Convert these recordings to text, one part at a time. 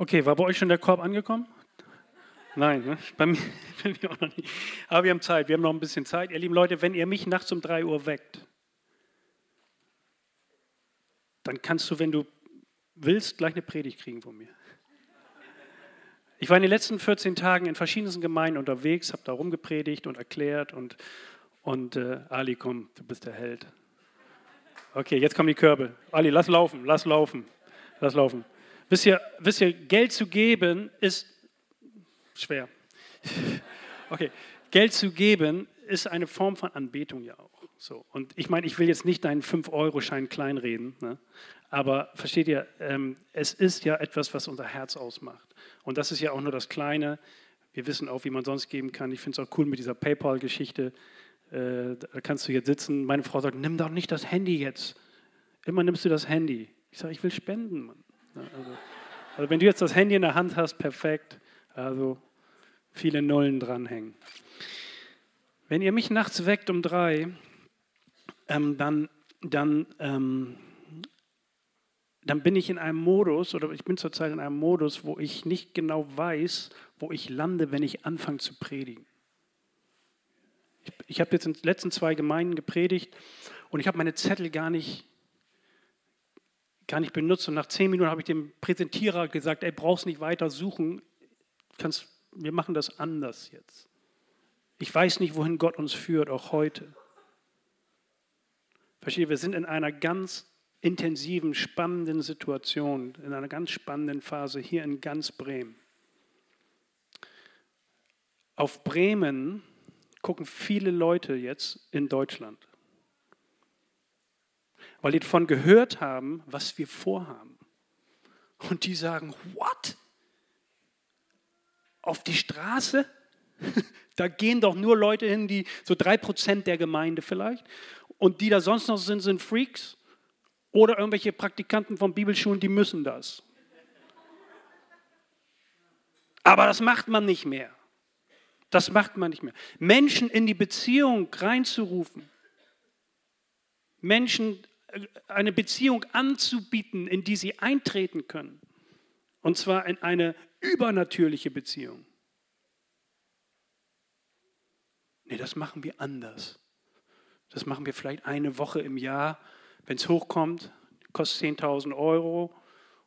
Okay, war bei euch schon der Korb angekommen? Nein, ne? bei, mir, bei mir auch noch nicht. Aber wir haben Zeit, wir haben noch ein bisschen Zeit. Ihr lieben Leute, wenn ihr mich nachts um 3 Uhr weckt, dann kannst du, wenn du willst, gleich eine Predigt kriegen von mir. Ich war in den letzten 14 Tagen in verschiedensten Gemeinden unterwegs, habe da rumgepredigt und erklärt und, und äh, Ali, komm, du bist der Held. Okay, jetzt kommen die Körbe. Ali, lass laufen, lass laufen, lass laufen. Wisst ihr, wisst ihr, Geld zu geben ist schwer. Okay, Geld zu geben ist eine Form von Anbetung ja auch. So. Und ich meine, ich will jetzt nicht deinen 5-Euro-Schein kleinreden, ne? aber versteht ihr, ähm, es ist ja etwas, was unser Herz ausmacht. Und das ist ja auch nur das Kleine. Wir wissen auch, wie man sonst geben kann. Ich finde es auch cool mit dieser PayPal-Geschichte. Äh, da kannst du jetzt sitzen. Meine Frau sagt, nimm doch nicht das Handy jetzt. Immer nimmst du das Handy. Ich sage, ich will spenden, Mann. Also, also wenn du jetzt das Handy in der Hand hast, perfekt. Also viele Nullen dranhängen. Wenn ihr mich nachts weckt um drei, ähm, dann, dann, ähm, dann bin ich in einem Modus, oder ich bin zurzeit in einem Modus, wo ich nicht genau weiß, wo ich lande, wenn ich anfange zu predigen. Ich, ich habe jetzt in den letzten zwei Gemeinden gepredigt und ich habe meine Zettel gar nicht gar nicht benutzt. Und nach zehn Minuten habe ich dem Präsentierer gesagt, ey, brauchst nicht weiter suchen, kannst, wir machen das anders jetzt. Ich weiß nicht, wohin Gott uns führt, auch heute. Verstehe, wir sind in einer ganz intensiven, spannenden Situation, in einer ganz spannenden Phase hier in ganz Bremen. Auf Bremen gucken viele Leute jetzt in Deutschland weil die davon gehört haben, was wir vorhaben. Und die sagen, what? Auf die Straße? Da gehen doch nur Leute hin, die so drei Prozent der Gemeinde vielleicht. Und die da sonst noch sind, sind Freaks oder irgendwelche Praktikanten von Bibelschulen, die müssen das. Aber das macht man nicht mehr. Das macht man nicht mehr. Menschen in die Beziehung reinzurufen, Menschen eine Beziehung anzubieten, in die sie eintreten können. Und zwar in eine übernatürliche Beziehung. Nee, das machen wir anders. Das machen wir vielleicht eine Woche im Jahr. Wenn es hochkommt, kostet 10.000 Euro.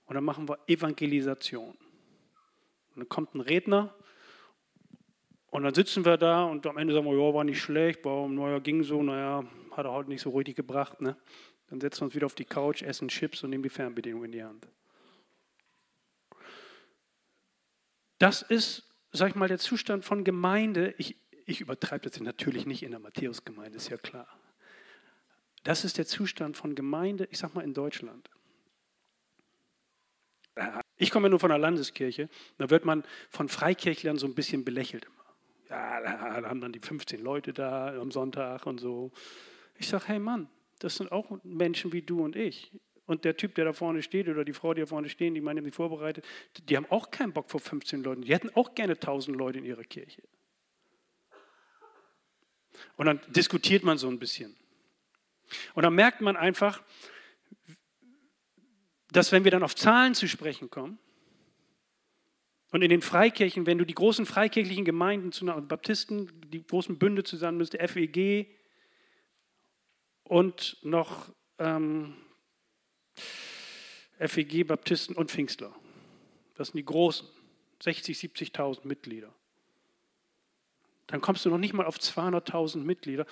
Und dann machen wir Evangelisation. Und dann kommt ein Redner und dann sitzen wir da und am Ende sagen wir, ja, war nicht schlecht, war, naja, ging so, naja, hat er heute nicht so richtig gebracht. Ne? Dann setzen wir uns wieder auf die Couch, essen Chips und nehmen die Fernbedienung in die Hand. Das ist, sag ich mal, der Zustand von Gemeinde. Ich, ich übertreibe das natürlich nicht in der Matthäusgemeinde, ist ja klar. Das ist der Zustand von Gemeinde, ich sag mal, in Deutschland. Ich komme ja nur von der Landeskirche. Da wird man von Freikirchlern so ein bisschen belächelt immer. Ja, da haben dann die 15 Leute da am Sonntag und so. Ich sage, hey Mann, das sind auch Menschen wie du und ich. Und der Typ, der da vorne steht, oder die Frau, die da vorne stehen, die meine, die vorbereitet, die haben auch keinen Bock vor 15 Leuten. Die hätten auch gerne 1000 Leute in ihrer Kirche. Und dann diskutiert man so ein bisschen. Und dann merkt man einfach, dass wenn wir dann auf Zahlen zu sprechen kommen, und in den Freikirchen, wenn du die großen freikirchlichen Gemeinden, Baptisten, die großen Bünde zusammen müsste, FEG, und noch ähm, FEG, Baptisten und Pfingstler. Das sind die großen, 60, 70.000 Mitglieder. Dann kommst du noch nicht mal auf 200.000 Mitglieder.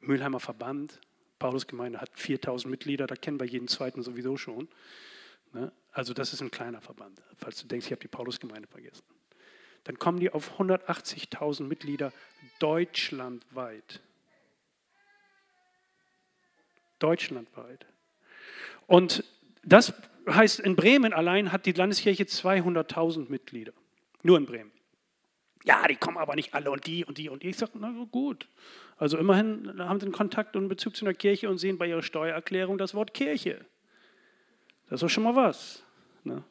Mülheimer Verband, Paulusgemeinde hat 4.000 Mitglieder, da kennen wir jeden zweiten sowieso schon. Ne? Also das ist ein kleiner Verband, falls du denkst, ich habe die Paulusgemeinde vergessen. Dann kommen die auf 180.000 Mitglieder deutschlandweit deutschlandweit. Und das heißt, in Bremen allein hat die Landeskirche 200.000 Mitglieder. Nur in Bremen. Ja, die kommen aber nicht alle und die und die und die. Ich sage, na gut. Also immerhin haben sie einen Kontakt und einen Bezug zu einer Kirche und sehen bei ihrer Steuererklärung das Wort Kirche. Das ist doch schon mal was. Ne?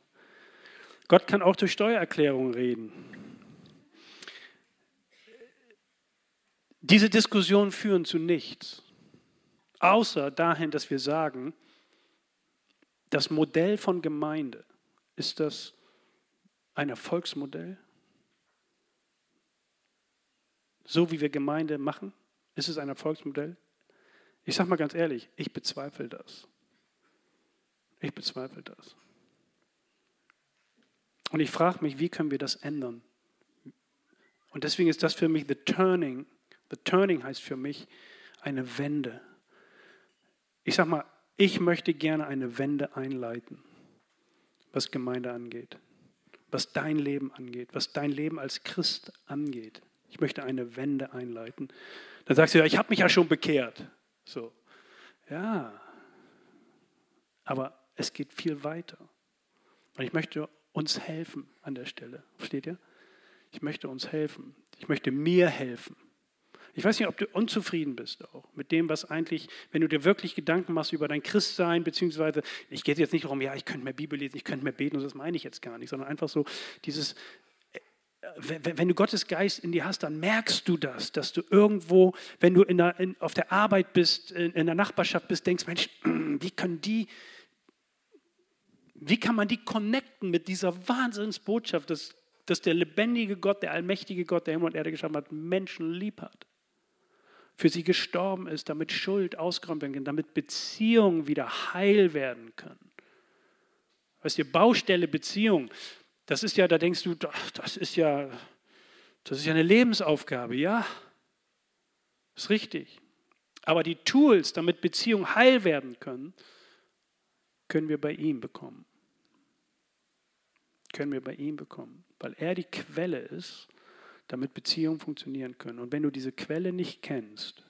Gott kann auch durch Steuererklärungen reden. Diese Diskussionen führen zu nichts. Außer dahin, dass wir sagen, das Modell von Gemeinde ist das ein Erfolgsmodell? So wie wir Gemeinde machen, ist es ein Erfolgsmodell? Ich sage mal ganz ehrlich, ich bezweifle das. Ich bezweifle das. Und ich frage mich, wie können wir das ändern? Und deswegen ist das für mich the turning. The turning heißt für mich eine Wende. Ich sage mal, ich möchte gerne eine Wende einleiten, was Gemeinde angeht, was dein Leben angeht, was dein Leben als Christ angeht. Ich möchte eine Wende einleiten. Dann sagst du, ja, ich habe mich ja schon bekehrt. So, ja, aber es geht viel weiter. Und ich möchte uns helfen an der Stelle. Versteht ihr? Ich möchte uns helfen. Ich möchte mir helfen. Ich weiß nicht, ob du unzufrieden bist auch mit dem, was eigentlich, wenn du dir wirklich Gedanken machst über dein Christsein, beziehungsweise, ich gehe jetzt nicht darum, ja, ich könnte mehr Bibel lesen, ich könnte mehr beten, das meine ich jetzt gar nicht, sondern einfach so dieses, wenn du Gottes Geist in dir hast, dann merkst du das, dass du irgendwo, wenn du in der, in, auf der Arbeit bist, in, in der Nachbarschaft bist, denkst, Mensch, wie können die, wie kann man die connecten mit dieser Wahnsinnsbotschaft, dass, dass der lebendige Gott, der allmächtige Gott, der Himmel und Erde geschaffen hat, Menschen lieb hat? Für sie gestorben ist, damit Schuld ausgeräumt werden kann, damit Beziehungen wieder heil werden können. Weißt du, Baustelle Beziehung, das ist ja, da denkst du, das ist ja, das ist ja eine Lebensaufgabe, ja, ist richtig. Aber die Tools, damit Beziehungen heil werden können, können wir bei ihm bekommen. Können wir bei ihm bekommen, weil er die Quelle ist, damit Beziehungen funktionieren können. Und wenn du diese Quelle nicht kennst,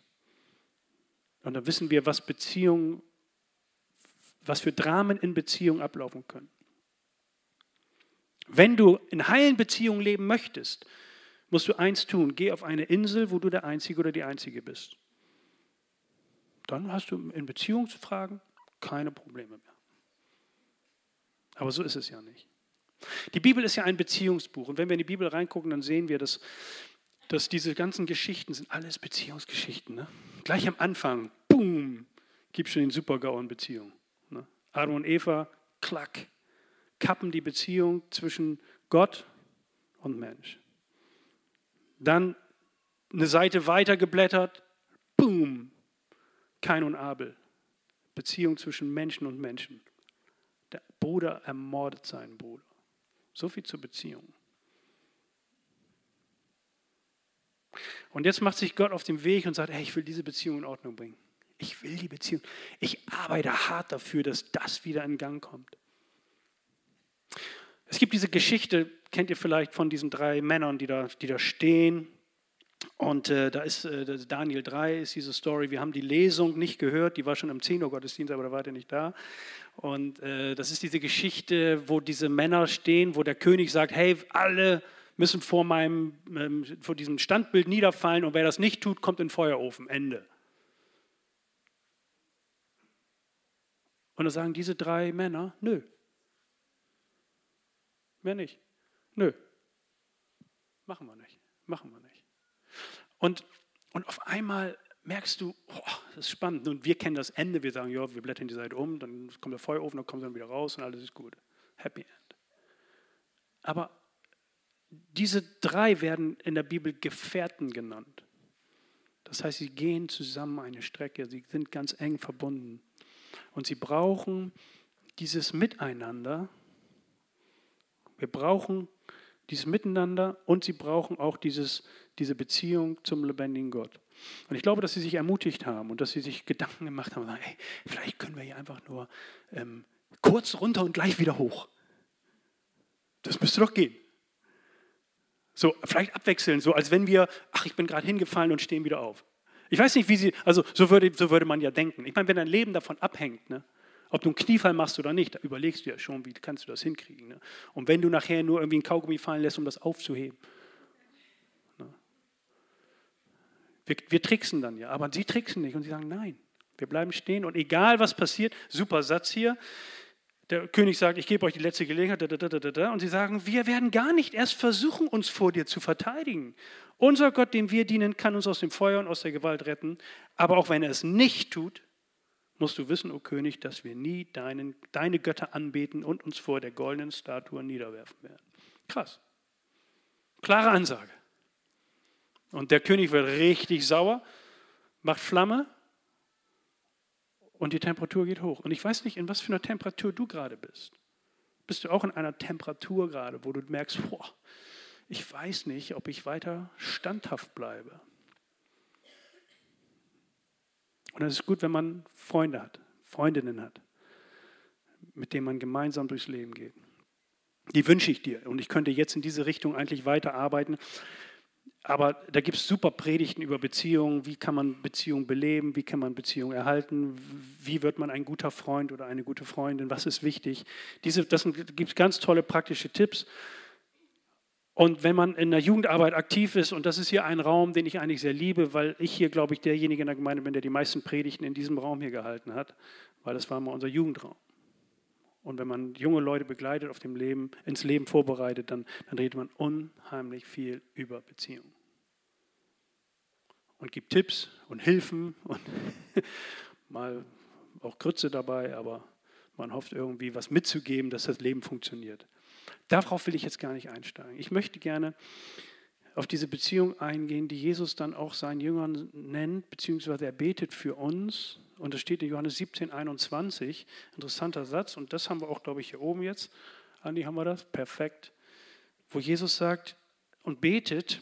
und dann wissen wir, was Beziehungen, was für Dramen in Beziehungen ablaufen können. Wenn du in heilen Beziehungen leben möchtest, musst du eins tun: Geh auf eine Insel, wo du der Einzige oder die Einzige bist. Dann hast du in Beziehung zu fragen keine Probleme mehr. Aber so ist es ja nicht. Die Bibel ist ja ein Beziehungsbuch. Und wenn wir in die Bibel reingucken, dann sehen wir, dass, dass diese ganzen Geschichten sind alles Beziehungsgeschichten. Ne? Gleich am Anfang, boom, gibt es schon den Super-GAU in Beziehung. Ne? Adam und Eva, klack, kappen die Beziehung zwischen Gott und Mensch. Dann eine Seite weiter geblättert, boom, Kain und Abel. Beziehung zwischen Menschen und Menschen. Der Bruder ermordet seinen Bruder. So viel zur Beziehung. Und jetzt macht sich Gott auf den Weg und sagt, hey, ich will diese Beziehung in Ordnung bringen. Ich will die Beziehung. Ich arbeite hart dafür, dass das wieder in Gang kommt. Es gibt diese Geschichte, kennt ihr vielleicht von diesen drei Männern, die da, die da stehen. Und äh, da ist äh, Daniel 3, ist diese Story. Wir haben die Lesung nicht gehört, die war schon im 10 Uhr Gottesdienst, aber da war der nicht da. Und äh, das ist diese Geschichte, wo diese Männer stehen, wo der König sagt: Hey, alle müssen vor, meinem, ähm, vor diesem Standbild niederfallen und wer das nicht tut, kommt in den Feuerofen. Ende. Und da sagen diese drei Männer: Nö, Mehr nicht. Nö. Machen wir nicht. Machen wir nicht. Und, und auf einmal merkst du, oh, das ist spannend. Und wir kennen das Ende. Wir sagen, ja, wir blättern die Seite um, dann kommt der Feuerofen, dann kommt dann wieder raus und alles ist gut. Happy End. Aber diese drei werden in der Bibel Gefährten genannt. Das heißt, sie gehen zusammen eine Strecke, sie sind ganz eng verbunden. Und sie brauchen dieses Miteinander, wir brauchen dieses Miteinander und sie brauchen auch dieses, diese Beziehung zum lebendigen Gott. Und ich glaube, dass sie sich ermutigt haben und dass sie sich Gedanken gemacht haben, sagen, hey, vielleicht können wir hier einfach nur ähm, kurz runter und gleich wieder hoch. Das müsste doch gehen. So, vielleicht abwechseln, so als wenn wir, ach, ich bin gerade hingefallen und stehen wieder auf. Ich weiß nicht, wie sie, also so würde, so würde man ja denken. Ich meine, wenn dein Leben davon abhängt, ne, ob du einen Kniefall machst oder nicht, da überlegst du ja schon, wie kannst du das hinkriegen. Ne? Und wenn du nachher nur irgendwie einen Kaugummi fallen lässt, um das aufzuheben. Ne? Wir, wir tricksen dann ja, aber sie tricksen nicht und sie sagen, nein, wir bleiben stehen und egal was passiert, super Satz hier, der König sagt, ich gebe euch die letzte Gelegenheit, und sie sagen, wir werden gar nicht erst versuchen, uns vor dir zu verteidigen. Unser Gott, dem wir dienen, kann uns aus dem Feuer und aus der Gewalt retten. Aber auch wenn er es nicht tut, musst du wissen, o oh König, dass wir nie deinen, deine Götter anbeten und uns vor der goldenen Statue niederwerfen werden. Krass. Klare Ansage. Und der König wird richtig sauer, macht Flamme und die Temperatur geht hoch. Und ich weiß nicht, in was für einer Temperatur du gerade bist. Bist du auch in einer Temperatur gerade, wo du merkst, boah, ich weiß nicht, ob ich weiter standhaft bleibe. Und es ist gut, wenn man Freunde hat, Freundinnen hat, mit denen man gemeinsam durchs Leben geht. Die wünsche ich dir. Und ich könnte jetzt in diese Richtung eigentlich weiterarbeiten. Aber da gibt es super Predigten über Beziehungen. Wie kann man Beziehungen beleben? Wie kann man Beziehungen erhalten? Wie wird man ein guter Freund oder eine gute Freundin? Was ist wichtig? Diese, das gibt ganz tolle praktische Tipps. Und wenn man in der Jugendarbeit aktiv ist, und das ist hier ein Raum, den ich eigentlich sehr liebe, weil ich hier, glaube ich, derjenige in der Gemeinde bin, der die meisten Predigten in diesem Raum hier gehalten hat, weil das war mal unser Jugendraum. Und wenn man junge Leute begleitet, auf dem Leben, ins Leben vorbereitet, dann, dann redet man unheimlich viel über Beziehungen. Und gibt Tipps und Hilfen und mal auch Krütze dabei, aber man hofft irgendwie was mitzugeben, dass das Leben funktioniert. Darauf will ich jetzt gar nicht einsteigen. Ich möchte gerne auf diese Beziehung eingehen, die Jesus dann auch seinen Jüngern nennt, beziehungsweise er betet für uns. Und das steht in Johannes 17, 21. Interessanter Satz. Und das haben wir auch, glaube ich, hier oben jetzt. Andi, haben wir das? Perfekt. Wo Jesus sagt und betet,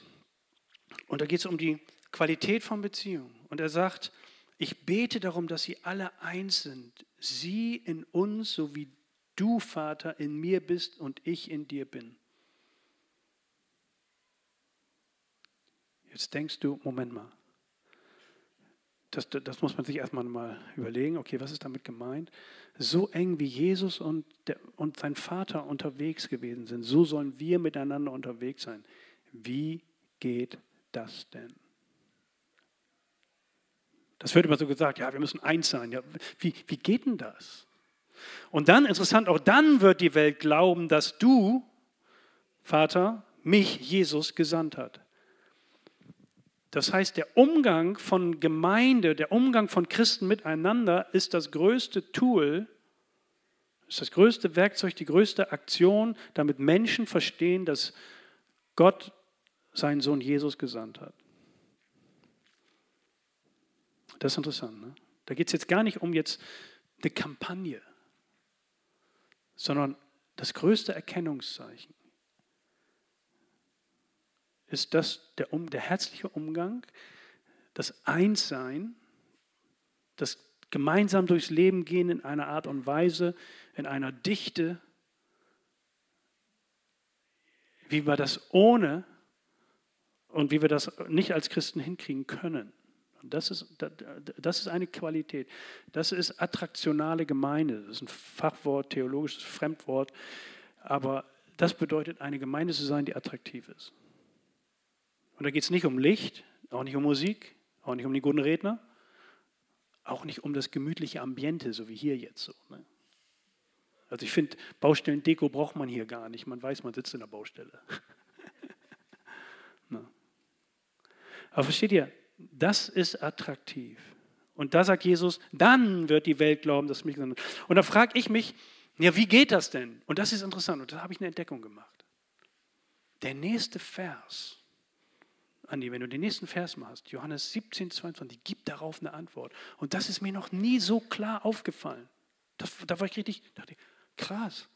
und da geht es um die Qualität von Beziehungen. Und er sagt, ich bete darum, dass sie alle eins sind. Sie in uns, so wie du, Vater, in mir bist und ich in dir bin. Jetzt denkst du, Moment mal, das, das muss man sich erstmal mal überlegen, okay, was ist damit gemeint? So eng wie Jesus und, der, und sein Vater unterwegs gewesen sind, so sollen wir miteinander unterwegs sein. Wie geht das denn? Das wird immer so gesagt, ja, wir müssen eins sein. Ja, wie, wie geht denn das? Und dann, interessant, auch dann wird die Welt glauben, dass du, Vater, mich, Jesus, gesandt hat. Das heißt, der Umgang von Gemeinde, der Umgang von Christen miteinander ist das größte Tool, ist das größte Werkzeug, die größte Aktion, damit Menschen verstehen, dass Gott seinen Sohn Jesus gesandt hat. Das ist interessant. Ne? Da geht es jetzt gar nicht um jetzt eine Kampagne sondern das größte Erkennungszeichen ist das der, der herzliche Umgang, das Einssein, das gemeinsam durchs Leben gehen in einer Art und Weise, in einer Dichte, wie wir das ohne und wie wir das nicht als Christen hinkriegen können. Das ist, das ist eine Qualität. Das ist attraktionale Gemeinde. Das ist ein Fachwort, theologisches Fremdwort. Aber das bedeutet, eine Gemeinde zu sein, die attraktiv ist. Und da geht es nicht um Licht, auch nicht um Musik, auch nicht um die guten Redner, auch nicht um das gemütliche Ambiente, so wie hier jetzt so. Ne? Also ich finde, Baustellendeko braucht man hier gar nicht. Man weiß, man sitzt in der Baustelle. Aber versteht ihr, das ist attraktiv. Und da sagt Jesus, dann wird die Welt glauben, dass mich gesandt. Und da frage ich mich, ja, wie geht das denn? Und das ist interessant. Und da habe ich eine Entdeckung gemacht. Der nächste Vers, Andi, wenn du den nächsten Vers machst, Johannes 17, 22, gibt darauf eine Antwort. Und das ist mir noch nie so klar aufgefallen. Das, da war ich richtig, dachte, krass.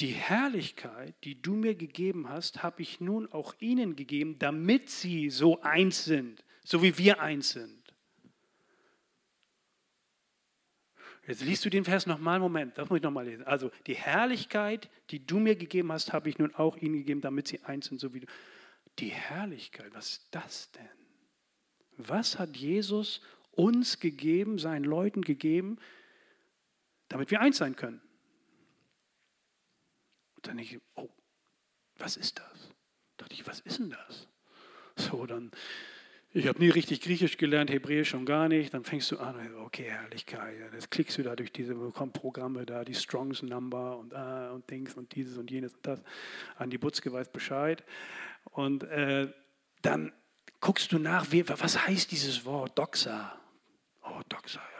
Die Herrlichkeit, die du mir gegeben hast, habe ich nun auch ihnen gegeben, damit sie so eins sind so wie wir eins sind. Jetzt liest du den Vers nochmal, Moment, das muss ich nochmal lesen. Also die Herrlichkeit, die du mir gegeben hast, habe ich nun auch ihnen gegeben, damit sie eins sind, so wie du. Die Herrlichkeit, was ist das denn? Was hat Jesus uns gegeben, seinen Leuten gegeben, damit wir eins sein können? Und dann denke ich, oh, was ist das? Da dachte ich, was ist denn das? So, dann ich habe nie richtig Griechisch gelernt, Hebräisch schon gar nicht. Dann fängst du an, okay, Herrlichkeit. Jetzt klickst du da durch diese Programme da, die Strongs Number und, äh, und Dings und dieses und jenes und das. Andi Butzke weiß Bescheid. Und äh, dann guckst du nach, wie, was heißt dieses Wort Doxa? Oh, Doxa, ja,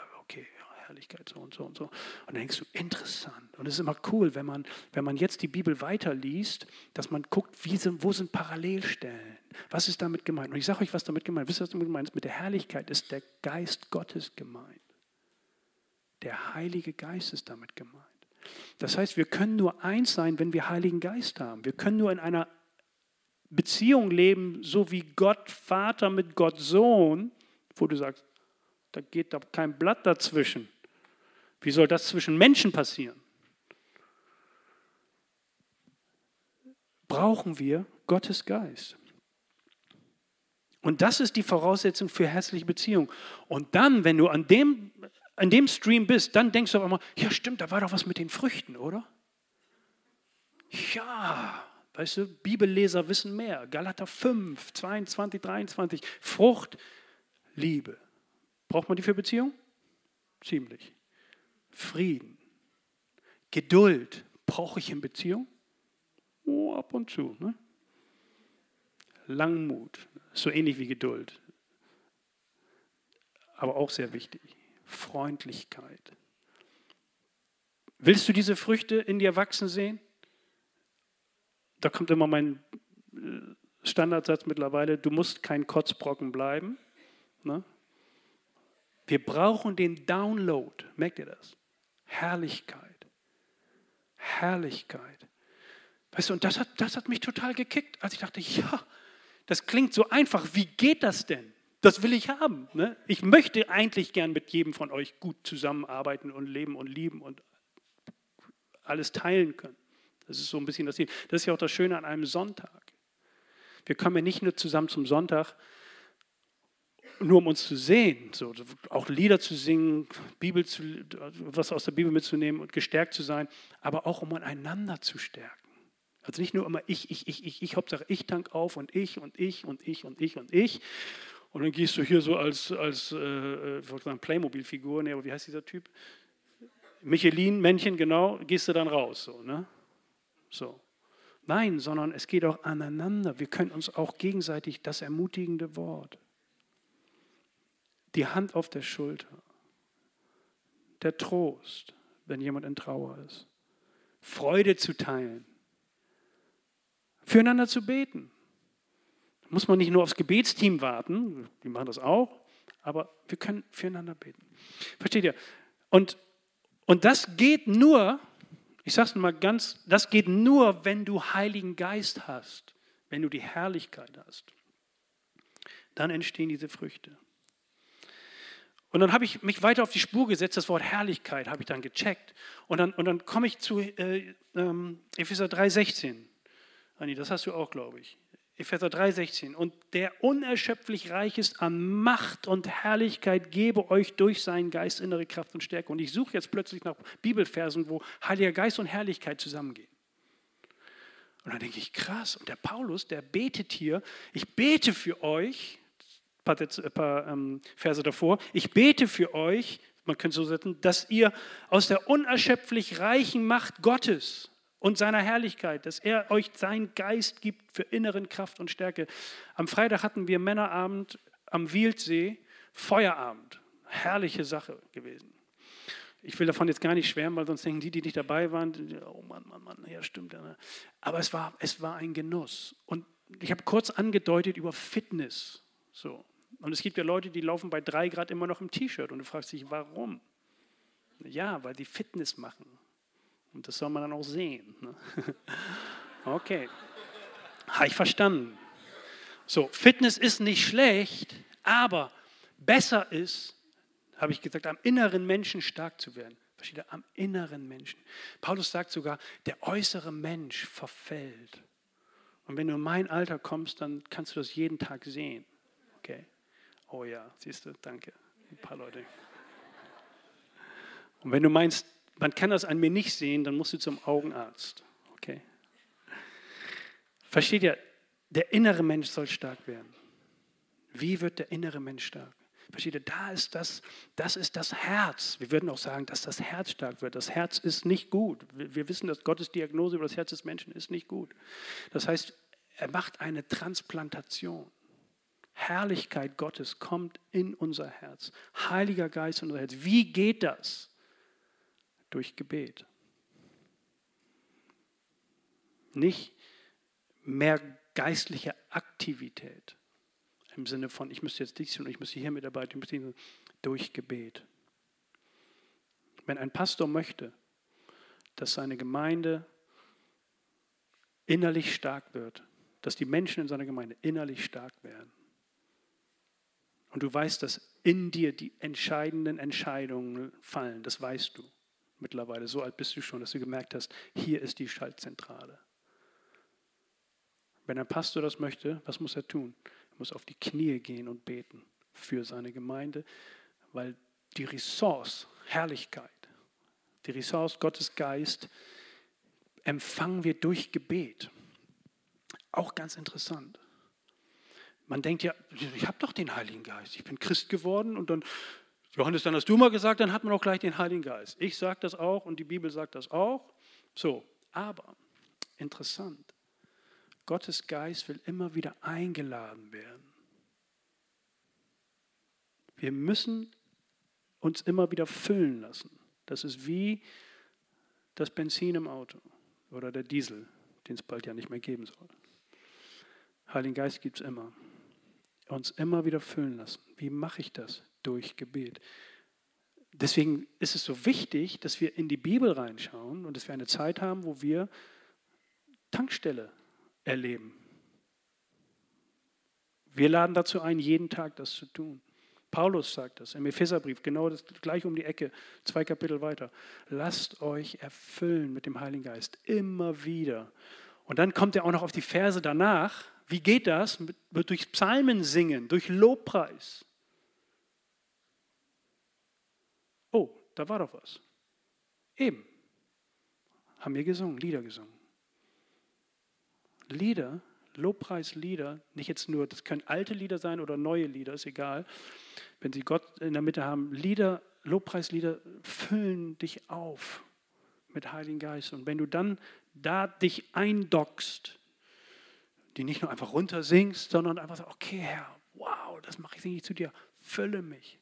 Herrlichkeit so und so und so. Und dann denkst du, interessant. Und es ist immer cool, wenn man, wenn man jetzt die Bibel weiterliest, dass man guckt, sind, wo sind Parallelstellen? Was ist damit gemeint? Und ich sage euch, was damit gemeint ist. Wisst ihr, was damit gemeint ist? Mit der Herrlichkeit ist der Geist Gottes gemeint. Der Heilige Geist ist damit gemeint. Das heißt, wir können nur eins sein, wenn wir Heiligen Geist haben. Wir können nur in einer Beziehung leben, so wie Gott Vater mit Gott Sohn, wo du sagst, da geht doch kein Blatt dazwischen. Wie soll das zwischen Menschen passieren? Brauchen wir Gottes Geist. Und das ist die Voraussetzung für herzliche Beziehung. Und dann, wenn du an dem, an dem Stream bist, dann denkst du auf einmal, ja stimmt, da war doch was mit den Früchten, oder? Ja, weißt du, Bibelleser wissen mehr. Galater 5, 22, 23, Frucht, Liebe. Braucht man die für Beziehung? Ziemlich. Frieden. Geduld. Brauche ich in Beziehung? Oh, ab und zu. Ne? Langmut. So ähnlich wie Geduld. Aber auch sehr wichtig. Freundlichkeit. Willst du diese Früchte in dir wachsen sehen? Da kommt immer mein äh, Standardsatz mittlerweile, du musst kein Kotzbrocken bleiben. Ne? Wir brauchen den Download. Merkt ihr das? Herrlichkeit. Herrlichkeit. Weißt du, und das hat, das hat mich total gekickt, als ich dachte, ja, das klingt so einfach. Wie geht das denn? Das will ich haben. Ne? Ich möchte eigentlich gern mit jedem von euch gut zusammenarbeiten und leben und lieben und alles teilen können. Das ist so ein bisschen das Ziel. Das ist ja auch das Schöne an einem Sonntag. Wir kommen ja nicht nur zusammen zum Sonntag, nur um uns zu sehen, so, auch Lieder zu singen, Bibel zu, was aus der Bibel mitzunehmen und gestärkt zu sein, aber auch um einander zu stärken. Also nicht nur immer ich, ich, ich, ich, ich, Hauptsache ich tank auf und ich und ich und ich und ich und ich. Und dann gehst du hier so als, als äh, äh Playmobil-Figur, nee, aber wie heißt dieser Typ? Michelin-Männchen, genau, gehst du dann raus. So, ne? so. Nein, sondern es geht auch aneinander. Wir können uns auch gegenseitig das ermutigende Wort die Hand auf der Schulter, der Trost, wenn jemand in Trauer ist, Freude zu teilen, füreinander zu beten. Da muss man nicht nur aufs Gebetsteam warten, die machen das auch, aber wir können füreinander beten. Versteht ihr? Und, und das geht nur, ich sage es mal ganz, das geht nur, wenn du Heiligen Geist hast, wenn du die Herrlichkeit hast. Dann entstehen diese Früchte. Und dann habe ich mich weiter auf die Spur gesetzt, das Wort Herrlichkeit habe ich dann gecheckt. Und dann, und dann komme ich zu äh, ähm, Epheser 3,16. Anni, das hast du auch, glaube ich. Epheser 3,16. Und der unerschöpflich reich ist an Macht und Herrlichkeit, gebe euch durch seinen Geist innere Kraft und Stärke. Und ich suche jetzt plötzlich nach Bibelversen, wo Heiliger Geist und Herrlichkeit zusammengehen. Und dann denke ich, krass. Und der Paulus, der betet hier, ich bete für euch, paar, ein paar ähm, Verse davor. Ich bete für euch, man könnte so setzen, dass ihr aus der unerschöpflich reichen Macht Gottes und seiner Herrlichkeit, dass er euch seinen Geist gibt für inneren Kraft und Stärke. Am Freitag hatten wir Männerabend am Wieldsee, Feuerabend. Herrliche Sache gewesen. Ich will davon jetzt gar nicht schwärmen, weil sonst denken die, die nicht dabei waren, oh Mann, Mann, Mann, ja stimmt. Aber es war, es war ein Genuss. Und ich habe kurz angedeutet über Fitness. So. Und es gibt ja Leute, die laufen bei drei Grad immer noch im T-Shirt und du fragst dich, warum? Ja, weil die Fitness machen. Und das soll man dann auch sehen. Ne? Okay, habe ich verstanden. So, Fitness ist nicht schlecht, aber besser ist, habe ich gesagt, am inneren Menschen stark zu werden. Versteht ihr? Am inneren Menschen. Paulus sagt sogar, der äußere Mensch verfällt. Und wenn du in mein Alter kommst, dann kannst du das jeden Tag sehen. Okay? Oh ja, siehst du, danke. Ein paar Leute. Und wenn du meinst, man kann das an mir nicht sehen, dann musst du zum Augenarzt. Okay? Versteht ihr? Der innere Mensch soll stark werden. Wie wird der innere Mensch stark? Versteht ihr? Da ist das, das ist das Herz. Wir würden auch sagen, dass das Herz stark wird. Das Herz ist nicht gut. Wir wissen, dass Gottes Diagnose über das Herz des Menschen ist nicht gut. Das heißt, er macht eine Transplantation. Herrlichkeit Gottes kommt in unser Herz. Heiliger Geist in unser Herz. Wie geht das? Durch Gebet. Nicht mehr geistliche Aktivität im Sinne von, ich müsste jetzt dies tun, ich müsste hier mitarbeiten, ich müsste durch Gebet. Wenn ein Pastor möchte, dass seine Gemeinde innerlich stark wird, dass die Menschen in seiner Gemeinde innerlich stark werden, und du weißt, dass in dir die entscheidenden Entscheidungen fallen, das weißt du mittlerweile, so alt bist du schon, dass du gemerkt hast, hier ist die Schaltzentrale. Wenn ein Pastor das möchte, was muss er tun? Er muss auf die Knie gehen und beten für seine Gemeinde, weil die Ressource, Herrlichkeit, die Ressource Gottes Geist empfangen wir durch Gebet. Auch ganz interessant. Man denkt ja, ich habe doch den Heiligen Geist. Ich bin Christ geworden und dann, Johannes, dann hast du mal gesagt, dann hat man auch gleich den Heiligen Geist. Ich sage das auch und die Bibel sagt das auch. So, aber interessant. Gottes Geist will immer wieder eingeladen werden. Wir müssen uns immer wieder füllen lassen. Das ist wie das Benzin im Auto oder der Diesel, den es bald ja nicht mehr geben soll. Heiligen Geist gibt es immer. Uns immer wieder füllen lassen. Wie mache ich das? Durch Gebet. Deswegen ist es so wichtig, dass wir in die Bibel reinschauen und dass wir eine Zeit haben, wo wir Tankstelle erleben. Wir laden dazu ein, jeden Tag das zu tun. Paulus sagt das im Epheserbrief, genau das gleich um die Ecke, zwei Kapitel weiter. Lasst euch erfüllen mit dem Heiligen Geist immer wieder. Und dann kommt er auch noch auf die Verse danach. Wie geht das? Durch Psalmen singen, durch Lobpreis. Oh, da war doch was. Eben. Haben wir gesungen, Lieder gesungen. Lieder, Lobpreislieder, nicht jetzt nur, das können alte Lieder sein oder neue Lieder, ist egal. Wenn sie Gott in der Mitte haben, Lieder, Lobpreislieder füllen dich auf mit Heiligen Geist. Und wenn du dann da dich eindockst, die nicht nur einfach runter singst, sondern einfach sagst, okay Herr, wow, das mache ich nicht zu dir, fülle mich.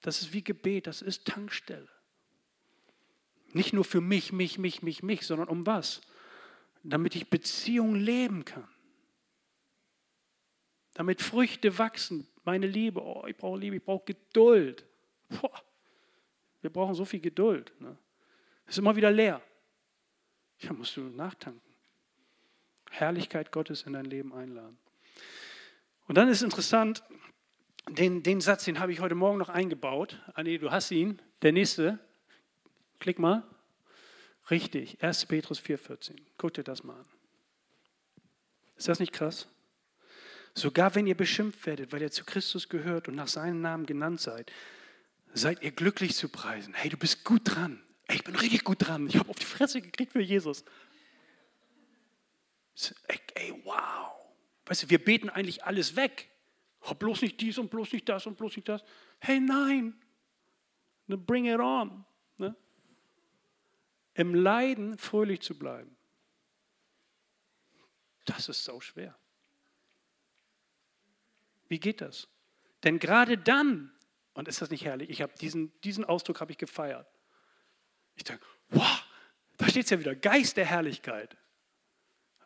Das ist wie Gebet, das ist Tankstelle. Nicht nur für mich, mich, mich, mich, mich, sondern um was? damit ich Beziehung leben kann. Damit Früchte wachsen, meine Liebe, oh, ich brauche Liebe, ich brauche Geduld. Boah, wir brauchen so viel Geduld. Ne? Ist immer wieder leer. Ja, musst du nachtanken. Herrlichkeit Gottes in dein Leben einladen. Und dann ist interessant, den, den Satz, den habe ich heute Morgen noch eingebaut. Anni, du hast ihn. Der nächste. Klick mal. Richtig, 1. Petrus 4,14. Guck dir das mal an. Ist das nicht krass? Sogar wenn ihr beschimpft werdet, weil ihr zu Christus gehört und nach seinem Namen genannt seid, seid ihr glücklich zu preisen. Hey, du bist gut dran. Ich bin richtig gut dran. Ich habe auf die Fresse gekriegt für Jesus. Ey, wow. Weißt du, wir beten eigentlich alles weg. Oh, bloß nicht dies und bloß nicht das und bloß nicht das. Hey, nein. Bring it on im Leiden fröhlich zu bleiben. Das ist so schwer. Wie geht das? Denn gerade dann, und ist das nicht herrlich, ich habe diesen, diesen Ausdruck habe ich gefeiert. Ich denke, wow, da steht es ja wieder, Geist der Herrlichkeit.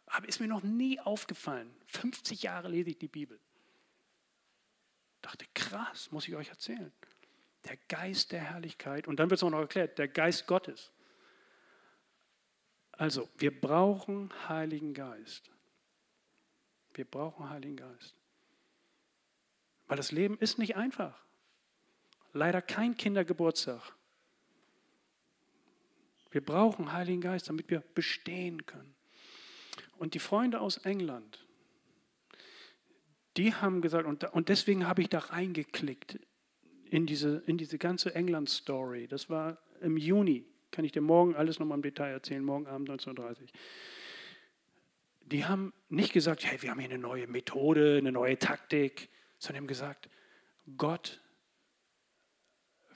Aber ist mir noch nie aufgefallen. 50 Jahre lese ich die Bibel. Dachte, krass, muss ich euch erzählen. Der Geist der Herrlichkeit. Und dann wird es auch noch erklärt, der Geist Gottes. Also, wir brauchen Heiligen Geist. Wir brauchen Heiligen Geist. Weil das Leben ist nicht einfach. Leider kein Kindergeburtstag. Wir brauchen Heiligen Geist, damit wir bestehen können. Und die Freunde aus England, die haben gesagt, und, und deswegen habe ich da reingeklickt in diese, in diese ganze England-Story. Das war im Juni kann ich dir morgen alles nochmal im Detail erzählen, morgen Abend 19.30 Uhr. Die haben nicht gesagt, hey, wir haben hier eine neue Methode, eine neue Taktik, sondern haben gesagt, Gott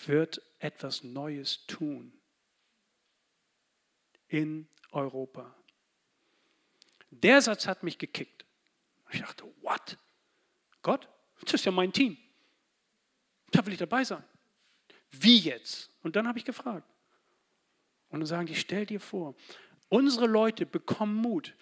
wird etwas Neues tun in Europa. Der Satz hat mich gekickt. Ich dachte, what? Gott? Das ist ja mein Team. Da will ich dabei sein. Wie jetzt? Und dann habe ich gefragt. Und dann sagen die, stell dir vor, unsere Leute bekommen Mut.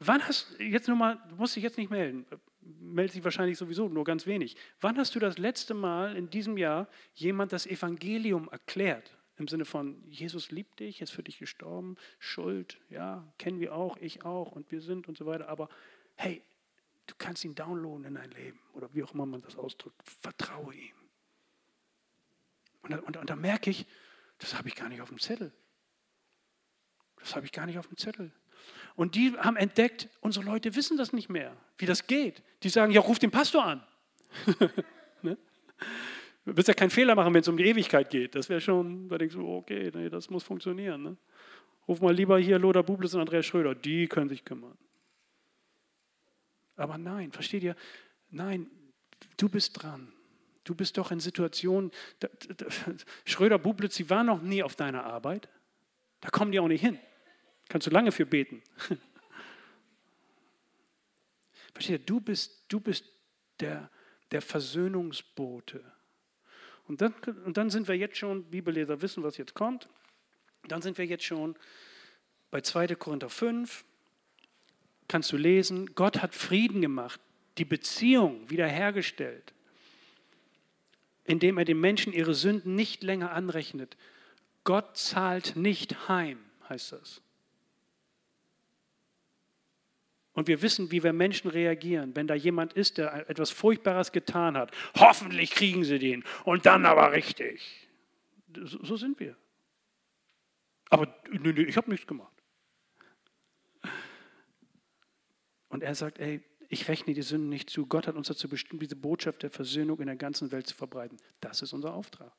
Wann hast jetzt nur mal, du musst dich jetzt nicht melden, meldet sich wahrscheinlich sowieso nur ganz wenig. Wann hast du das letzte Mal in diesem Jahr jemand das Evangelium erklärt? Im Sinne von, Jesus liebt dich, ist für dich gestorben, Schuld, ja, kennen wir auch, ich auch und wir sind und so weiter. Aber hey, du kannst ihn downloaden in dein Leben oder wie auch immer man das ausdrückt. Vertraue ihm. Und, und, und da merke ich, das habe ich gar nicht auf dem Zettel. Das habe ich gar nicht auf dem Zettel. Und die haben entdeckt, unsere Leute wissen das nicht mehr, wie das geht. Die sagen, ja, ruf den Pastor an. Du wirst ja keinen Fehler machen, wenn es um die Ewigkeit geht. Das wäre schon, da denkst du, okay, nee, das muss funktionieren. Ne? Ruf mal lieber hier Lothar Bubles und Andreas Schröder, die können sich kümmern. Aber nein, versteht ihr? Nein, du bist dran. Du bist doch in Situationen, Schröder, Bublitz, sie waren noch nie auf deiner Arbeit. Da kommen die auch nicht hin. Kannst du lange für beten. Versteht ihr, du bist, du bist der, der Versöhnungsbote. Und dann, und dann sind wir jetzt schon, Bibelleser wissen, was jetzt kommt. Dann sind wir jetzt schon bei 2. Korinther 5. Kannst du lesen, Gott hat Frieden gemacht, die Beziehung wiederhergestellt, indem er den Menschen ihre Sünden nicht länger anrechnet. Gott zahlt nicht heim, heißt das. Und wir wissen, wie wir Menschen reagieren, wenn da jemand ist, der etwas Furchtbares getan hat. Hoffentlich kriegen sie den und dann aber richtig. So sind wir. Aber nee, nee, ich habe nichts gemacht. Und er sagt, ey, ich rechne die Sünden nicht zu. Gott hat uns dazu bestimmt, diese Botschaft der Versöhnung in der ganzen Welt zu verbreiten. Das ist unser Auftrag.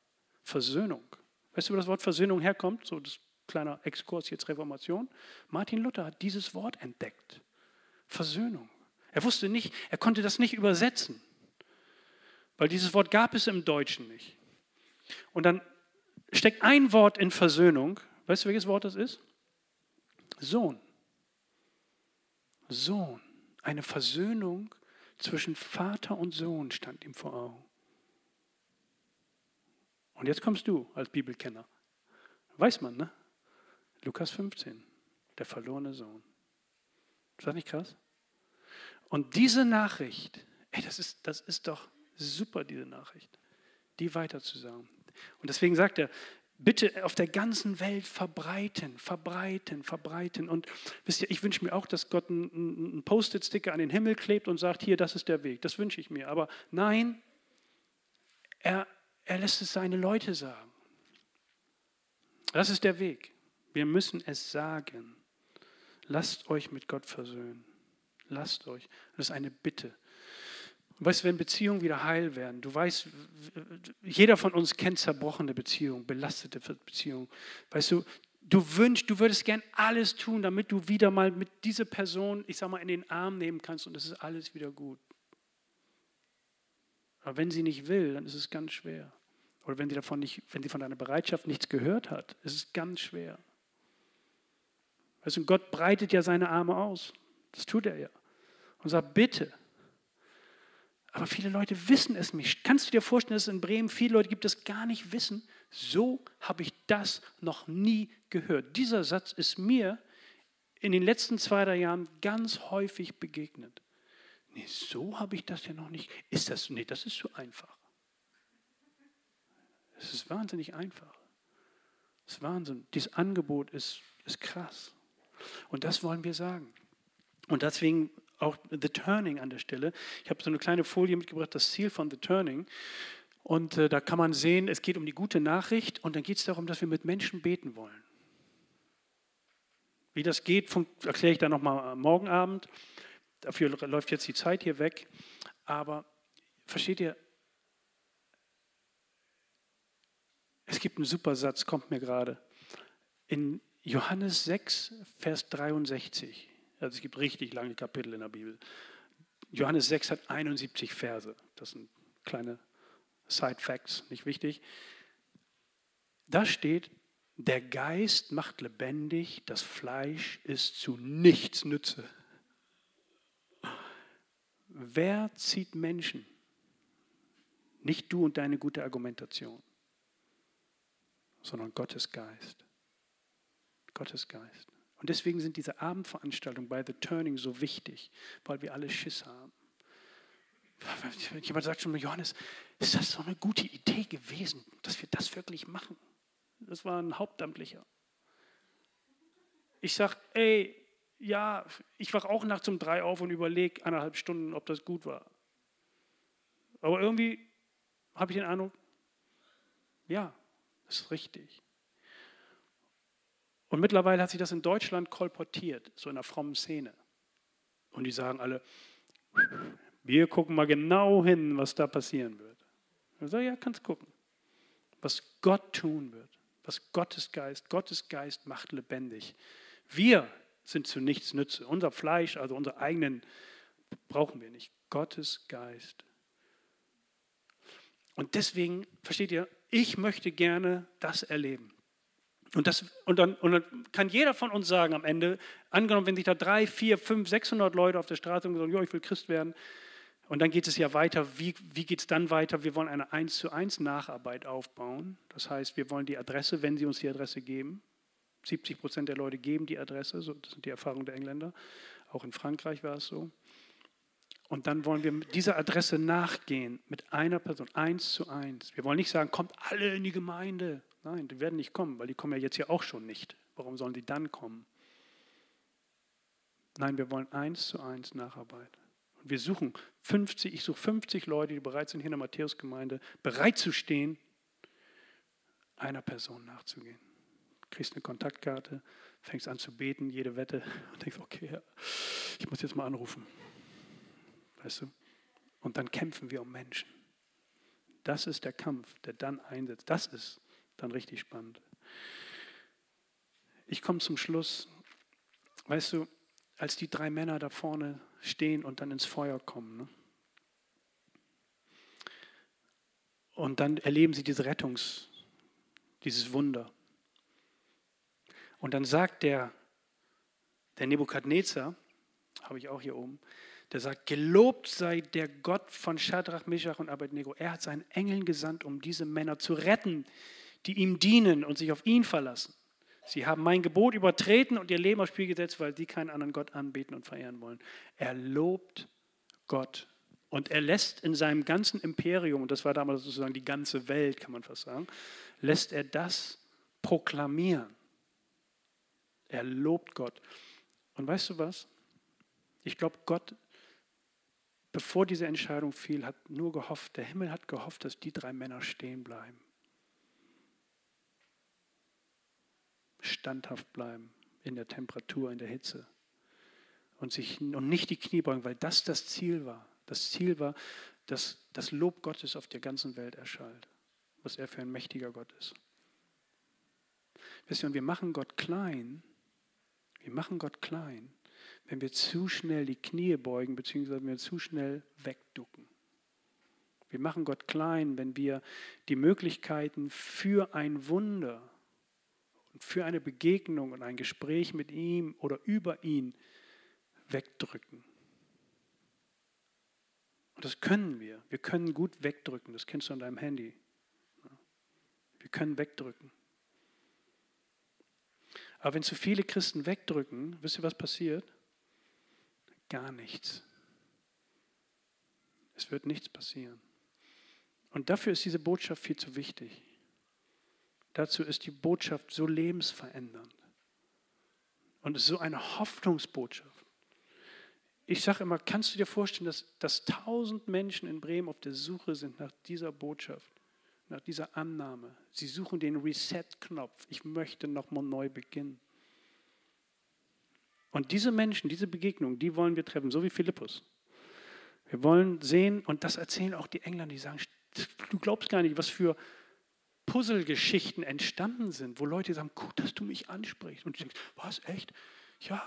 Versöhnung. Weißt du, wo das Wort Versöhnung herkommt? So das kleiner Exkurs jetzt Reformation. Martin Luther hat dieses Wort entdeckt. Versöhnung. Er wusste nicht, er konnte das nicht übersetzen, weil dieses Wort gab es im Deutschen nicht. Und dann steckt ein Wort in Versöhnung. Weißt du, welches Wort das ist? Sohn. Sohn. Eine Versöhnung zwischen Vater und Sohn stand ihm vor Augen. Und jetzt kommst du als Bibelkenner. Weiß man, ne? Lukas 15, der verlorene Sohn. Ist das nicht krass? Und diese Nachricht, ey, das, ist, das ist doch super, diese Nachricht, die weiterzusagen. Und deswegen sagt er, bitte auf der ganzen Welt verbreiten, verbreiten, verbreiten. Und wisst ihr, ich wünsche mir auch, dass Gott einen, einen Post-it-Sticker an den Himmel klebt und sagt, hier, das ist der Weg. Das wünsche ich mir. Aber nein, er, er lässt es seine Leute sagen. Das ist der Weg. Wir müssen es sagen. Lasst euch mit Gott versöhnen. Lasst euch. Das ist eine Bitte. Weißt du, wenn Beziehungen wieder heil werden, du weißt, jeder von uns kennt zerbrochene Beziehungen, belastete Beziehungen. Weißt du, du wünschst, du würdest gern alles tun, damit du wieder mal mit dieser Person, ich sag mal, in den Arm nehmen kannst und es ist alles wieder gut. Aber wenn sie nicht will, dann ist es ganz schwer. Oder wenn sie, davon nicht, wenn sie von deiner Bereitschaft nichts gehört hat, ist es ganz schwer. Weißt du, Gott breitet ja seine Arme aus. Das tut er ja. Und sagt, bitte. Aber viele Leute wissen es nicht. Kannst du dir vorstellen, dass es in Bremen viele Leute gibt, die das gar nicht wissen? So habe ich das noch nie gehört. Dieser Satz ist mir in den letzten zwei, drei Jahren ganz häufig begegnet. Nee, so habe ich das ja noch nicht. Ist das? Nee, das ist zu einfach. Es ist wahnsinnig einfach. Es ist Wahnsinn. Dieses Angebot ist, ist krass. Und das wollen wir sagen. Und deswegen auch The Turning an der Stelle. Ich habe so eine kleine Folie mitgebracht, das Ziel von The Turning. Und äh, da kann man sehen, es geht um die gute Nachricht und dann geht es darum, dass wir mit Menschen beten wollen. Wie das geht, erkläre ich dann nochmal morgen Abend. Dafür läuft jetzt die Zeit hier weg. Aber versteht ihr, es gibt einen super Satz, kommt mir gerade. In Johannes 6, Vers 63. Also es gibt richtig lange Kapitel in der Bibel. Johannes 6 hat 71 Verse. Das sind kleine Side Facts, nicht wichtig. Da steht, der Geist macht lebendig, das Fleisch ist zu nichts Nütze. wer zieht Menschen? Nicht du und deine gute Argumentation, sondern Gottes Geist. Gottes Geist. Und deswegen sind diese Abendveranstaltungen bei The Turning so wichtig, weil wir alle Schiss haben. Jemand sagt schon, Johannes, ist das so eine gute Idee gewesen, dass wir das wirklich machen? Das war ein Hauptamtlicher. Ich sage, ey, ja, ich wache auch nachts um drei auf und überlege eineinhalb Stunden, ob das gut war. Aber irgendwie habe ich den Eindruck, ja, das ist richtig. Und mittlerweile hat sich das in Deutschland kolportiert, so in der frommen Szene. Und die sagen alle, wir gucken mal genau hin, was da passieren wird. Ich sage, ja, kannst gucken. Was Gott tun wird, was Gottes Geist, Gottes Geist macht lebendig. Wir sind zu nichts nütze. Unser Fleisch, also unsere eigenen, brauchen wir nicht. Gottes Geist. Und deswegen, versteht ihr, ich möchte gerne das erleben. Und, das, und, dann, und dann kann jeder von uns sagen am Ende, angenommen, wenn sich da drei, vier, fünf, 600 Leute auf der Straße und sagen, ja, ich will Christ werden, und dann geht es ja weiter, wie, wie geht es dann weiter? Wir wollen eine 1 zu 1 Nacharbeit aufbauen. Das heißt, wir wollen die Adresse, wenn sie uns die Adresse geben. 70 Prozent der Leute geben die Adresse, so, das sind die Erfahrungen der Engländer. Auch in Frankreich war es so. Und dann wollen wir dieser Adresse nachgehen mit einer Person, eins zu eins. Wir wollen nicht sagen, kommt alle in die Gemeinde. Nein, die werden nicht kommen, weil die kommen ja jetzt hier auch schon nicht. Warum sollen die dann kommen? Nein, wir wollen eins zu eins Nacharbeit. Und wir suchen 50, ich suche 50 Leute, die bereit sind, hier in der Matthäusgemeinde bereit zu stehen, einer Person nachzugehen. Du kriegst eine Kontaktkarte, fängst an zu beten, jede Wette und denkst, okay, ich muss jetzt mal anrufen. Weißt du? Und dann kämpfen wir um Menschen. Das ist der Kampf, der dann einsetzt. Das ist dann richtig spannend. Ich komme zum Schluss. Weißt du, als die drei Männer da vorne stehen und dann ins Feuer kommen. Ne? Und dann erleben sie diese Rettungs, dieses Wunder. Und dann sagt der, der Nebukadnezar, habe ich auch hier oben, der sagt, gelobt sei der Gott von Shadrach, Meshach und Abednego. Er hat seinen Engeln gesandt, um diese Männer zu retten, die ihm dienen und sich auf ihn verlassen. Sie haben mein Gebot übertreten und ihr Leben aufs Spiel gesetzt, weil sie keinen anderen Gott anbeten und verehren wollen. Er lobt Gott. Und er lässt in seinem ganzen Imperium, und das war damals sozusagen die ganze Welt, kann man fast sagen, lässt er das proklamieren. Er lobt Gott. Und weißt du was? Ich glaube, Gott, bevor diese Entscheidung fiel, hat nur gehofft, der Himmel hat gehofft, dass die drei Männer stehen bleiben. Standhaft bleiben in der Temperatur, in der Hitze und, sich, und nicht die Knie beugen, weil das das Ziel war. Das Ziel war, dass das Lob Gottes auf der ganzen Welt erschallt, was er für ein mächtiger Gott ist. Wisst ihr, und wir machen Gott klein, wir machen Gott klein, wenn wir zu schnell die Knie beugen, beziehungsweise wenn wir zu schnell wegducken. Wir machen Gott klein, wenn wir die Möglichkeiten für ein Wunder für eine Begegnung und ein Gespräch mit ihm oder über ihn wegdrücken. Und das können wir. Wir können gut wegdrücken. Das kennst du an deinem Handy. Wir können wegdrücken. Aber wenn zu viele Christen wegdrücken, wisst ihr, was passiert? Gar nichts. Es wird nichts passieren. Und dafür ist diese Botschaft viel zu wichtig. Dazu ist die Botschaft so lebensverändernd. Und es ist so eine Hoffnungsbotschaft. Ich sage immer, kannst du dir vorstellen, dass, dass tausend Menschen in Bremen auf der Suche sind nach dieser Botschaft, nach dieser Annahme. Sie suchen den Reset-Knopf. Ich möchte nochmal neu beginnen. Und diese Menschen, diese Begegnung, die wollen wir treffen, so wie Philippus. Wir wollen sehen, und das erzählen auch die Engländer, die sagen, du glaubst gar nicht, was für Puzzlegeschichten entstanden sind, wo Leute sagen, gut, dass du mich ansprichst. Und du denkst, was, echt? Ja,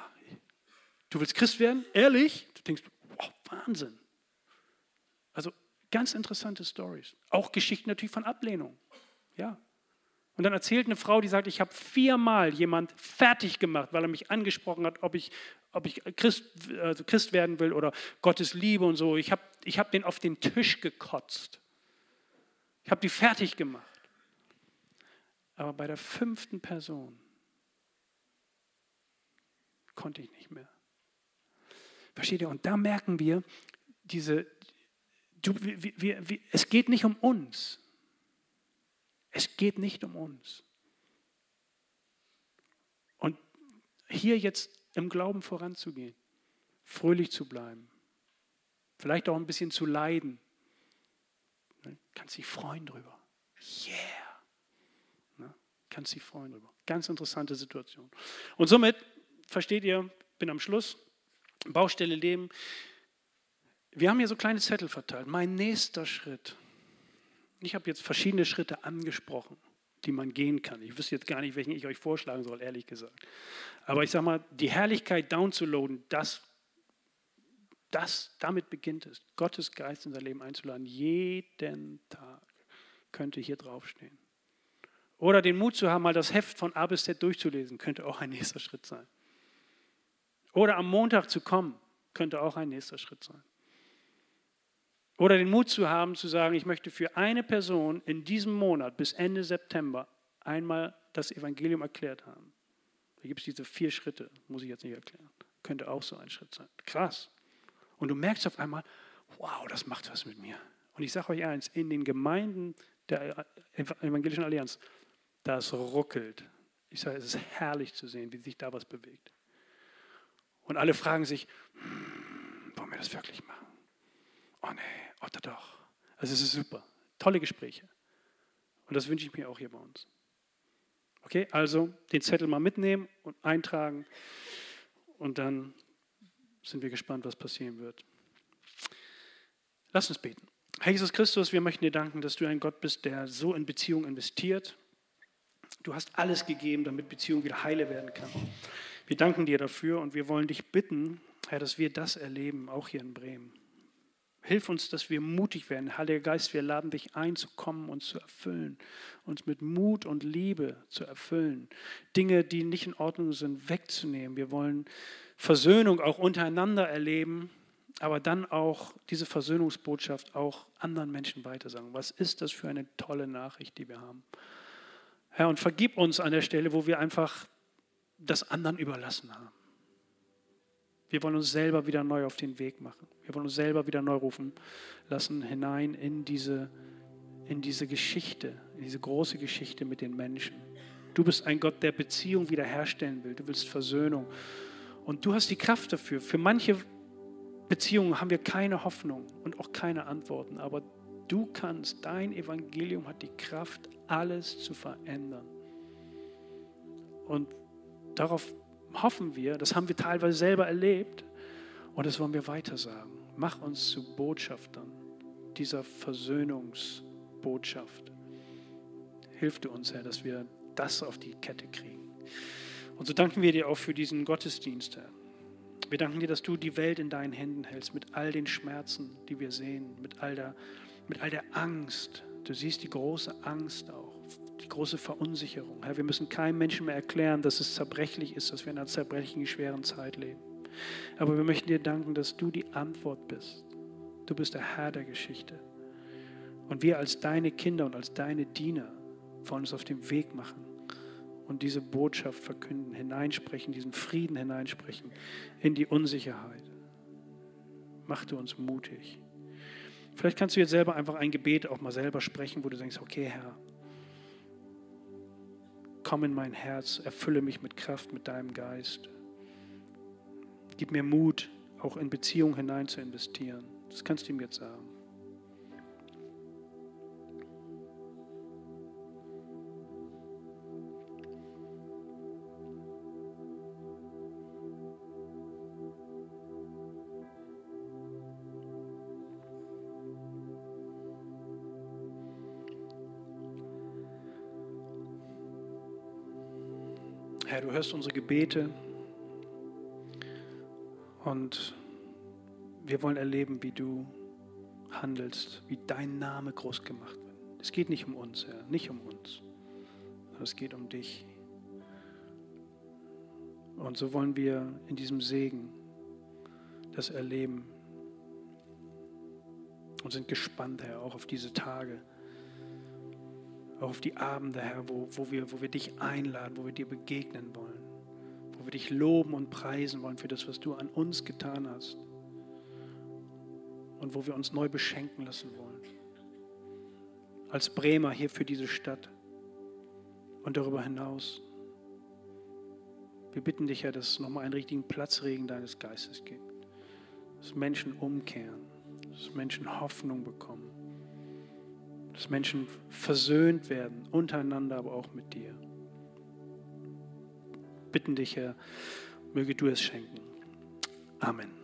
du willst Christ werden? Ehrlich? Du denkst, wow, Wahnsinn. Also ganz interessante Stories. Auch Geschichten natürlich von Ablehnung. Ja. Und dann erzählt eine Frau, die sagt, ich habe viermal jemand fertig gemacht, weil er mich angesprochen hat, ob ich, ob ich Christ, also Christ werden will oder Gottes Liebe und so. Ich habe ich hab den auf den Tisch gekotzt. Ich habe die fertig gemacht. Aber bei der fünften Person konnte ich nicht mehr. Versteht ihr? Und da merken wir, diese, du, wir, wir, es geht nicht um uns. Es geht nicht um uns. Und hier jetzt im Glauben voranzugehen, fröhlich zu bleiben, vielleicht auch ein bisschen zu leiden, ne? kannst dich freuen drüber. Yeah! Kannst dich freuen drüber. Ganz interessante Situation. Und somit, versteht ihr, bin am Schluss, Baustelle Leben. Wir haben hier so kleine Zettel verteilt. Mein nächster Schritt. Ich habe jetzt verschiedene Schritte angesprochen, die man gehen kann. Ich wüsste jetzt gar nicht, welchen ich euch vorschlagen soll, ehrlich gesagt. Aber ich sage mal, die Herrlichkeit downzuladen, das, das, damit beginnt es. Gottes Geist in sein Leben einzuladen. Jeden Tag könnte hier draufstehen. Oder den Mut zu haben, mal das Heft von A bis Z durchzulesen, könnte auch ein nächster Schritt sein. Oder am Montag zu kommen, könnte auch ein nächster Schritt sein. Oder den Mut zu haben, zu sagen, ich möchte für eine Person in diesem Monat bis Ende September einmal das Evangelium erklärt haben. Da gibt es diese vier Schritte, muss ich jetzt nicht erklären. Könnte auch so ein Schritt sein. Krass. Und du merkst auf einmal, wow, das macht was mit mir. Und ich sage euch eins, in den Gemeinden der Evangelischen Allianz, das ruckelt. Ich sage, es ist herrlich zu sehen, wie sich da was bewegt. Und alle fragen sich, hm, wollen wir das wirklich machen? Oh nee, oder doch. Also es ist super. Tolle Gespräche. Und das wünsche ich mir auch hier bei uns. Okay, also den Zettel mal mitnehmen und eintragen und dann sind wir gespannt, was passieren wird. Lass uns beten. Herr Jesus Christus, wir möchten dir danken, dass du ein Gott bist, der so in Beziehung investiert. Du hast alles gegeben, damit Beziehung wieder heile werden kann. Wir danken dir dafür und wir wollen dich bitten, Herr, dass wir das erleben, auch hier in Bremen. Hilf uns, dass wir mutig werden. Heiliger Geist, wir laden dich ein, zu kommen und zu erfüllen, uns mit Mut und Liebe zu erfüllen. Dinge, die nicht in Ordnung sind, wegzunehmen. Wir wollen Versöhnung auch untereinander erleben, aber dann auch diese Versöhnungsbotschaft auch anderen Menschen weitersagen. Was ist das für eine tolle Nachricht, die wir haben? Herr, und vergib uns an der Stelle, wo wir einfach das anderen überlassen haben. Wir wollen uns selber wieder neu auf den Weg machen. Wir wollen uns selber wieder neu rufen lassen hinein in diese, in diese Geschichte, in diese große Geschichte mit den Menschen. Du bist ein Gott, der Beziehung wiederherstellen will. Du willst Versöhnung. Und du hast die Kraft dafür. Für manche Beziehungen haben wir keine Hoffnung und auch keine Antworten. Aber du kannst, dein Evangelium hat die Kraft, alles zu verändern. Und Darauf hoffen wir, das haben wir teilweise selber erlebt und das wollen wir weiter sagen. Mach uns zu Botschaftern dieser Versöhnungsbotschaft. Hilf du uns, Herr, dass wir das auf die Kette kriegen. Und so danken wir dir auch für diesen Gottesdienst, Herr. Wir danken dir, dass du die Welt in deinen Händen hältst, mit all den Schmerzen, die wir sehen, mit all der, mit all der Angst. Du siehst die große Angst auch die große Verunsicherung. Herr, wir müssen keinem Menschen mehr erklären, dass es zerbrechlich ist, dass wir in einer zerbrechlichen, schweren Zeit leben. Aber wir möchten dir danken, dass du die Antwort bist. Du bist der Herr der Geschichte. Und wir als deine Kinder und als deine Diener wollen uns auf den Weg machen und diese Botschaft verkünden, hineinsprechen, diesen Frieden hineinsprechen in die Unsicherheit. Mach du uns mutig. Vielleicht kannst du jetzt selber einfach ein Gebet auch mal selber sprechen, wo du denkst, okay Herr, komm in mein Herz, erfülle mich mit Kraft, mit deinem Geist. Gib mir Mut, auch in Beziehung hinein zu investieren. Das kannst du ihm jetzt sagen. Herr, du hörst unsere Gebete und wir wollen erleben, wie du handelst, wie dein Name groß gemacht wird. Es geht nicht um uns, Herr, nicht um uns, es geht um dich. Und so wollen wir in diesem Segen das erleben und sind gespannt, Herr, auch auf diese Tage, auch auf die Abende, Herr, wo, wo, wir, wo wir dich einladen, wo wir dir begegnen wollen, wo wir dich loben und preisen wollen für das, was du an uns getan hast und wo wir uns neu beschenken lassen wollen. Als Bremer hier für diese Stadt und darüber hinaus. Wir bitten dich, Herr, dass es nochmal einen richtigen Platzregen deines Geistes gibt. Dass Menschen umkehren, dass Menschen Hoffnung bekommen, dass Menschen versöhnt werden, untereinander, aber auch mit dir. Bitten dich, Herr, möge du es schenken. Amen.